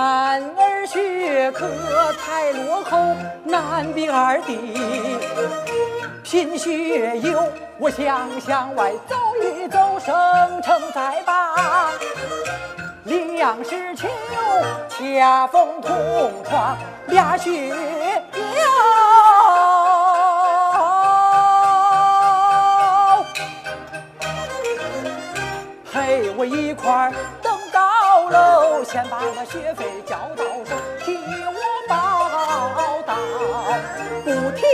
男儿学可太落后，难比二弟。品学友，我想向外走一走，省城再拔。李阳石丘，恰逢同窗俩学友，陪我一块儿喽，先把那学费交到手，替我报到，不听。